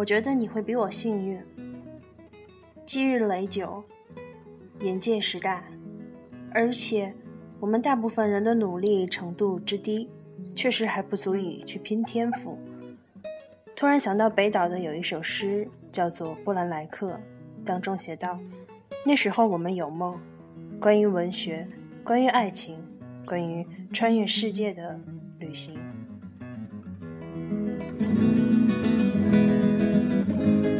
我觉得你会比我幸运。积日累久，眼界时大，而且我们大部分人的努力程度之低，确实还不足以去拼天赋。突然想到北岛的有一首诗，叫做《波兰来客》，当中写道：“那时候我们有梦，关于文学，关于爱情，关于穿越世界的旅行。” Thank you.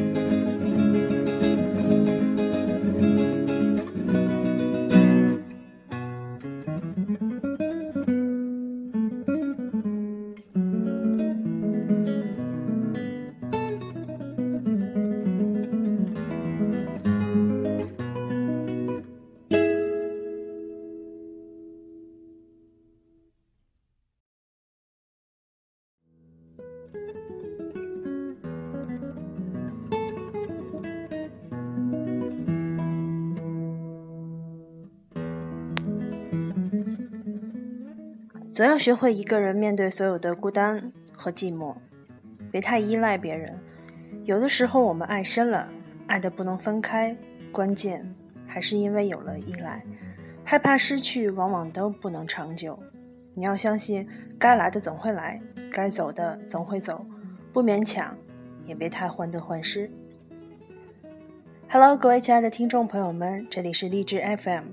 总要学会一个人面对所有的孤单和寂寞，别太依赖别人。有的时候我们爱深了，爱的不能分开，关键还是因为有了依赖，害怕失去，往往都不能长久。你要相信，该来的总会来，该走的总会走，不勉强，也别太患得患失。Hello，各位亲爱的听众朋友们，这里是励志 FM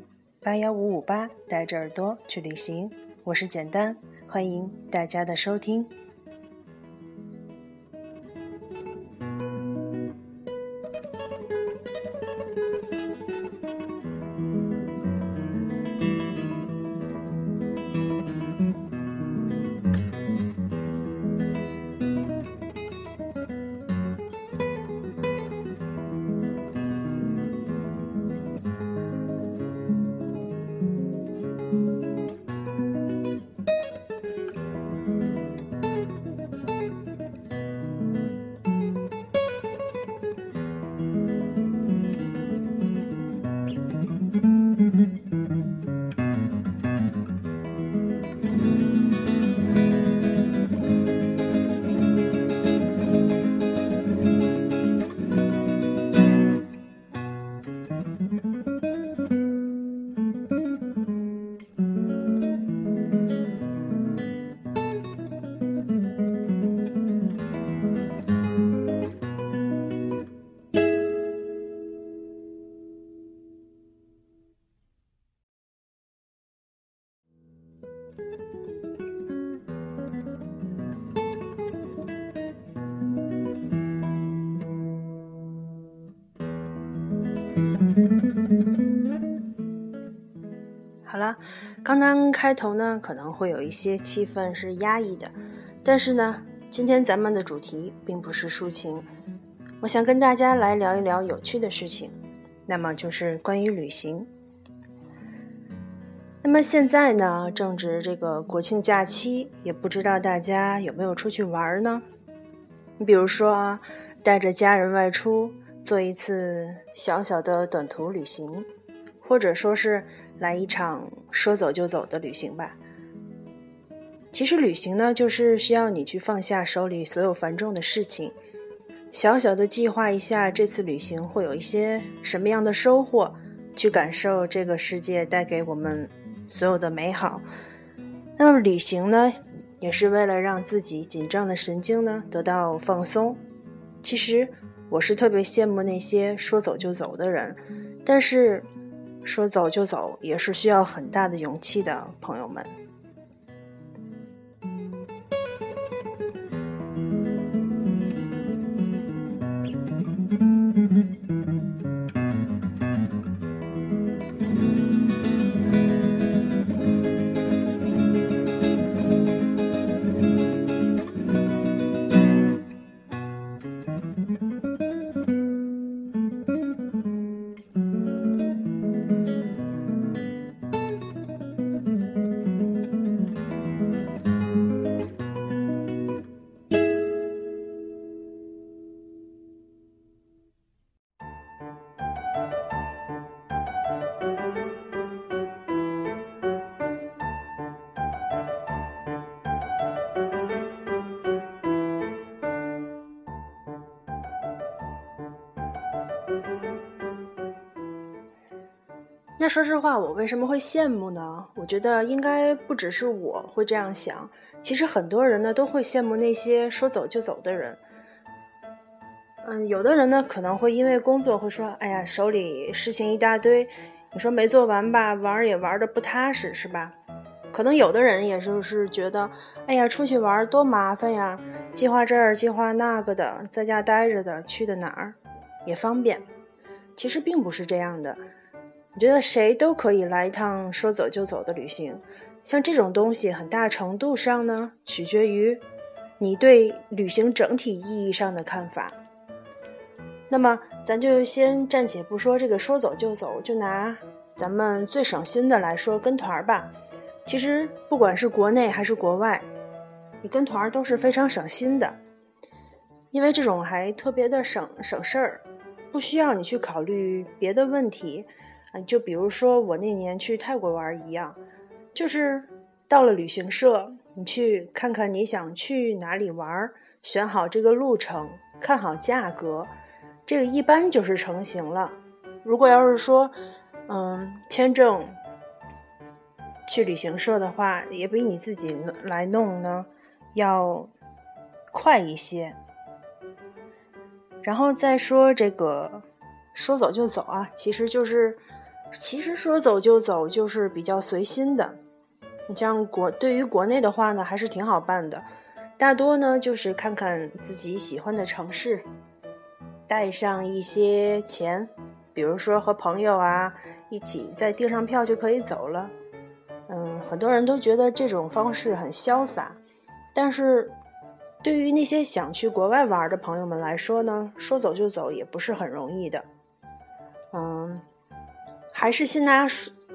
八幺五五八，带着耳朵去旅行。我是简单，欢迎大家的收听。刚刚开头呢，可能会有一些气氛是压抑的，但是呢，今天咱们的主题并不是抒情，我想跟大家来聊一聊有趣的事情，那么就是关于旅行。那么现在呢，正值这个国庆假期，也不知道大家有没有出去玩呢？你比如说啊，带着家人外出。做一次小小的短途旅行，或者说是来一场说走就走的旅行吧。其实旅行呢，就是需要你去放下手里所有繁重的事情，小小的计划一下这次旅行会有一些什么样的收获，去感受这个世界带给我们所有的美好。那么旅行呢，也是为了让自己紧张的神经呢得到放松。其实。我是特别羡慕那些说走就走的人，但是说走就走也是需要很大的勇气的，朋友们。说实话，我为什么会羡慕呢？我觉得应该不只是我会这样想，其实很多人呢都会羡慕那些说走就走的人。嗯，有的人呢可能会因为工作会说：“哎呀，手里事情一大堆，你说没做完吧，玩也玩的不踏实，是吧？”可能有的人也就是觉得：“哎呀，出去玩多麻烦呀，计划这儿计划那个的，在家待着的，去的哪儿也方便。”其实并不是这样的。我觉得谁都可以来一趟说走就走的旅行，像这种东西，很大程度上呢，取决于你对旅行整体意义上的看法。那么，咱就先暂且不说这个说走就走，就拿咱们最省心的来说，跟团儿吧。其实不管是国内还是国外，你跟团儿都是非常省心的，因为这种还特别的省省事儿，不需要你去考虑别的问题。就比如说我那年去泰国玩一样，就是到了旅行社，你去看看你想去哪里玩，选好这个路程，看好价格，这个一般就是成型了。如果要是说，嗯，签证去旅行社的话，也比你自己来弄呢要快一些。然后再说这个说走就走啊，其实就是。其实说走就走就是比较随心的，你像国对于国内的话呢，还是挺好办的。大多呢就是看看自己喜欢的城市，带上一些钱，比如说和朋友啊一起再订上票就可以走了。嗯，很多人都觉得这种方式很潇洒，但是对于那些想去国外玩的朋友们来说呢，说走就走也不是很容易的。嗯。还是先拿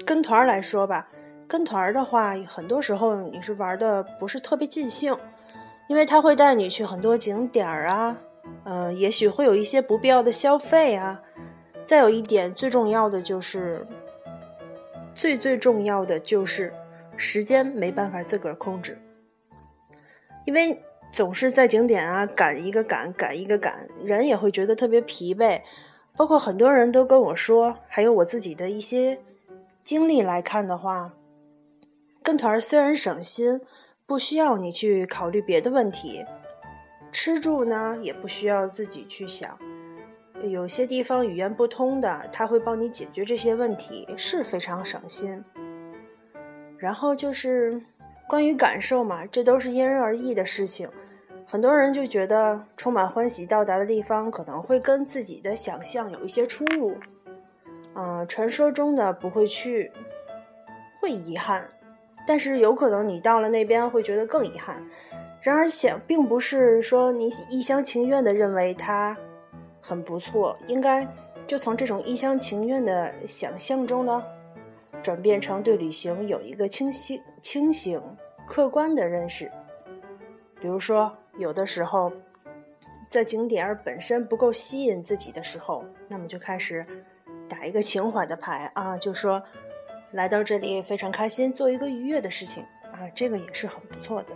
跟团来说吧，跟团的话，很多时候你是玩的不是特别尽兴，因为他会带你去很多景点儿啊，嗯，也许会有一些不必要的消费啊。再有一点，最重要的就是，最最重要的就是时间没办法自个儿控制，因为总是在景点啊赶一个赶赶一个赶，人也会觉得特别疲惫。包括很多人都跟我说，还有我自己的一些经历来看的话，跟团虽然省心，不需要你去考虑别的问题，吃住呢也不需要自己去想，有些地方语言不通的，他会帮你解决这些问题，是非常省心。然后就是关于感受嘛，这都是因人而异的事情。很多人就觉得充满欢喜到达的地方可能会跟自己的想象有一些出入，嗯，传说中的不会去，会遗憾，但是有可能你到了那边会觉得更遗憾。然而想并不是说你一厢情愿的认为它很不错，应该就从这种一厢情愿的想象中呢，转变成对旅行有一个清晰、清醒、客观的认识，比如说。有的时候，在景点本身不够吸引自己的时候，那么就开始打一个情怀的牌啊，就说来到这里非常开心，做一个愉悦的事情啊，这个也是很不错的。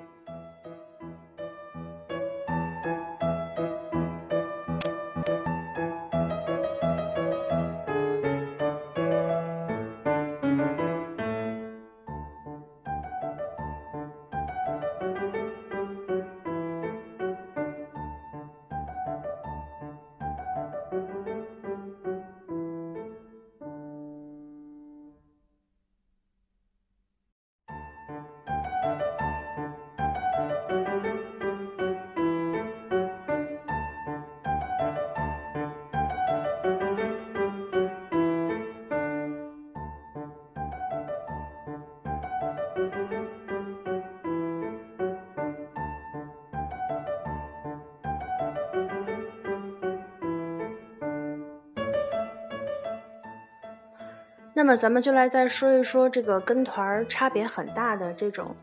么咱们就来再说一说这个跟团差别很大的这种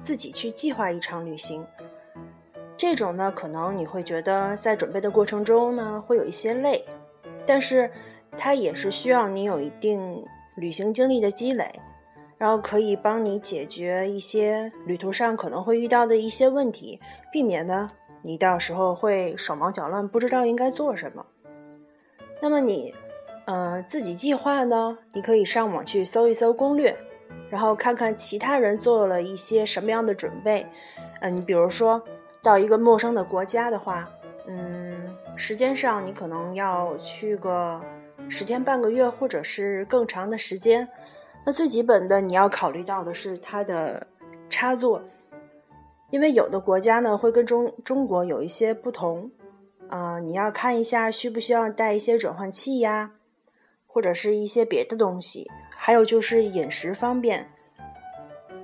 自己去计划一场旅行。这种呢，可能你会觉得在准备的过程中呢会有一些累，但是它也是需要你有一定旅行经历的积累，然后可以帮你解决一些旅途上可能会遇到的一些问题，避免呢你到时候会手忙脚乱，不知道应该做什么。那么你。呃，自己计划呢？你可以上网去搜一搜攻略，然后看看其他人做了一些什么样的准备。嗯，你比如说到一个陌生的国家的话，嗯，时间上你可能要去个十天半个月，或者是更长的时间。那最基本的你要考虑到的是它的插座，因为有的国家呢会跟中中国有一些不同。啊，你要看一下需不需要带一些转换器呀？或者是一些别的东西，还有就是饮食方面，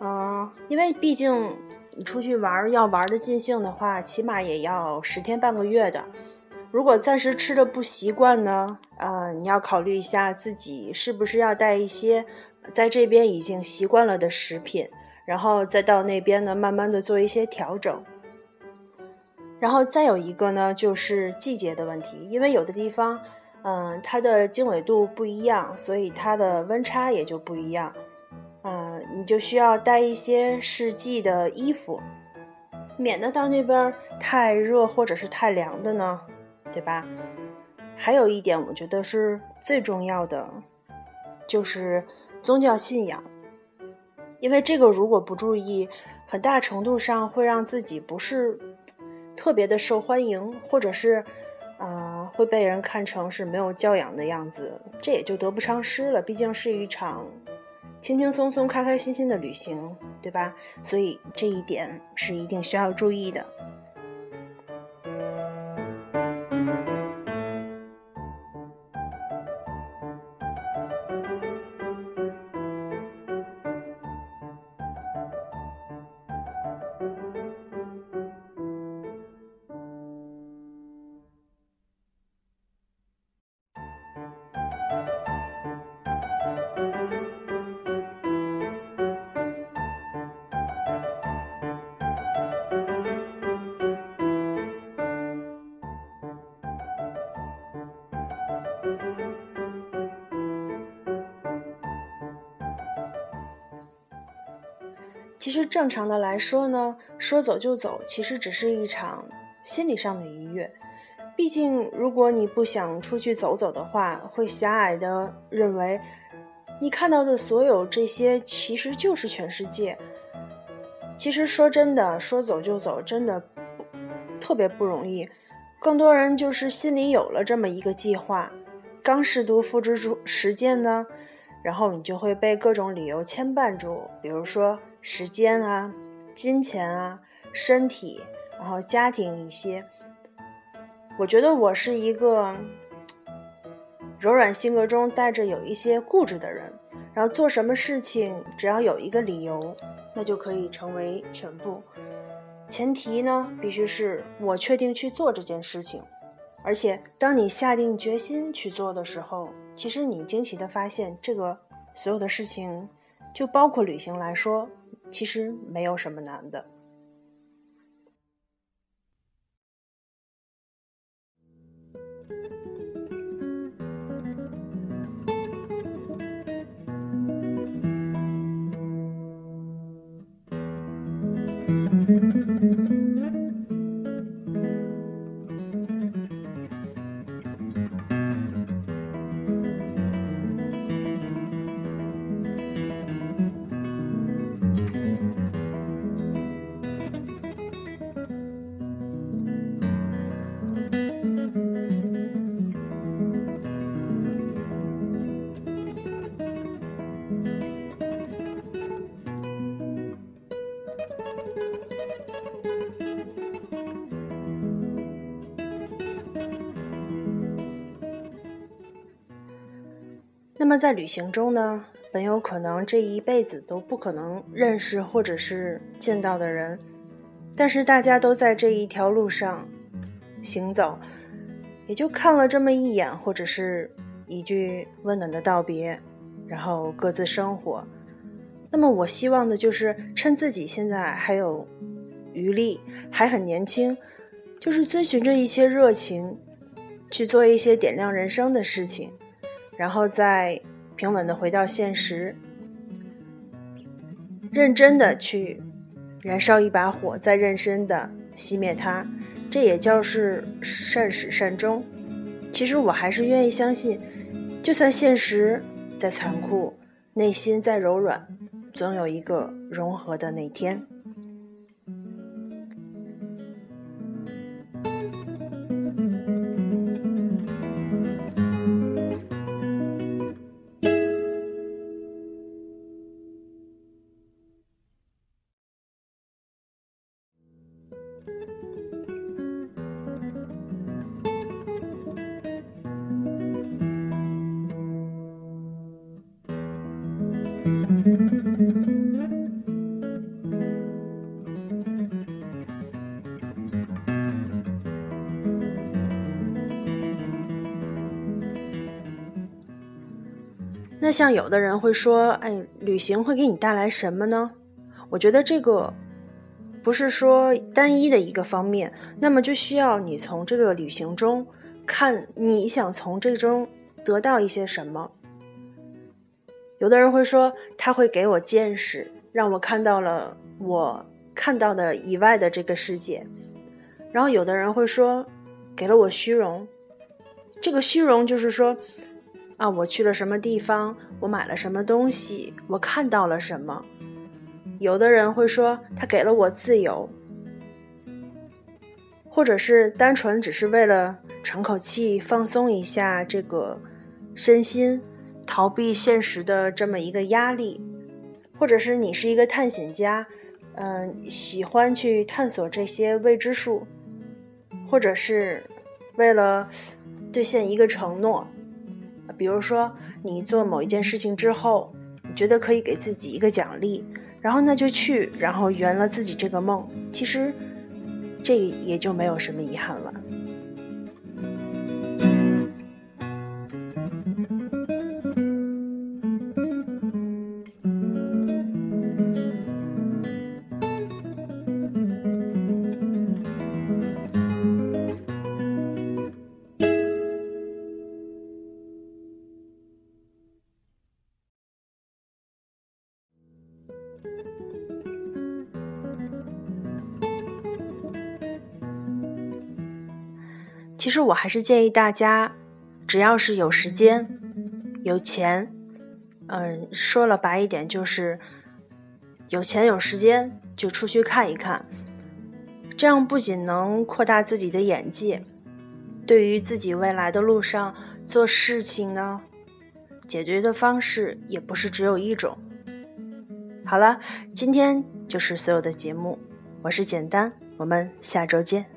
嗯，因为毕竟你出去玩要玩的尽兴的话，起码也要十天半个月的。如果暂时吃的不习惯呢，呃，你要考虑一下自己是不是要带一些在这边已经习惯了的食品，然后再到那边呢，慢慢的做一些调整。然后再有一个呢，就是季节的问题，因为有的地方。嗯，它的经纬度不一样，所以它的温差也就不一样。嗯，你就需要带一些适季的衣服，免得到那边太热或者是太凉的呢，对吧？还有一点，我觉得是最重要的，就是宗教信仰，因为这个如果不注意，很大程度上会让自己不是特别的受欢迎，或者是。啊，会被人看成是没有教养的样子，这也就得不偿失了。毕竟是一场轻轻松松、开开心心的旅行，对吧？所以这一点是一定需要注意的。其实正常的来说呢，说走就走，其实只是一场心理上的愉悦。毕竟，如果你不想出去走走的话，会狭隘的认为你看到的所有这些其实就是全世界。其实说真的，说走就走，真的不特别不容易。更多人就是心里有了这么一个计划，刚试图付之出实践呢，然后你就会被各种理由牵绊住，比如说。时间啊，金钱啊，身体，然后家庭一些，我觉得我是一个柔软性格中带着有一些固执的人，然后做什么事情只要有一个理由，那就可以成为全部。前提呢，必须是我确定去做这件事情，而且当你下定决心去做的时候，其实你惊奇的发现，这个所有的事情，就包括旅行来说。其实没有什么难的。那么在旅行中呢，本有可能这一辈子都不可能认识或者是见到的人，但是大家都在这一条路上行走，也就看了这么一眼，或者是一句温暖的道别，然后各自生活。那么我希望的就是趁自己现在还有余力，还很年轻，就是遵循着一些热情，去做一些点亮人生的事情，然后再平稳的回到现实，认真的去燃烧一把火，再认真的熄灭它，这也叫是善始善终。其实我还是愿意相信，就算现实再残酷，内心再柔软。总有一个融合的那天。那像有的人会说，哎，旅行会给你带来什么呢？我觉得这个不是说单一的一个方面，那么就需要你从这个旅行中看你想从这中得到一些什么。有的人会说，他会给我见识，让我看到了我看到的以外的这个世界。然后有的人会说，给了我虚荣，这个虚荣就是说。啊，我去了什么地方？我买了什么东西？我看到了什么？有的人会说，他给了我自由，或者是单纯只是为了喘口气、放松一下这个身心，逃避现实的这么一个压力，或者是你是一个探险家，嗯，喜欢去探索这些未知数，或者是为了兑现一个承诺。比如说，你做某一件事情之后，你觉得可以给自己一个奖励，然后那就去，然后圆了自己这个梦。其实，这也就没有什么遗憾了。其实我还是建议大家，只要是有时间、有钱，嗯，说了白一点就是有钱有时间，就出去看一看。这样不仅能扩大自己的眼界，对于自己未来的路上做事情呢，解决的方式也不是只有一种。好了，今天就是所有的节目，我是简单，我们下周见。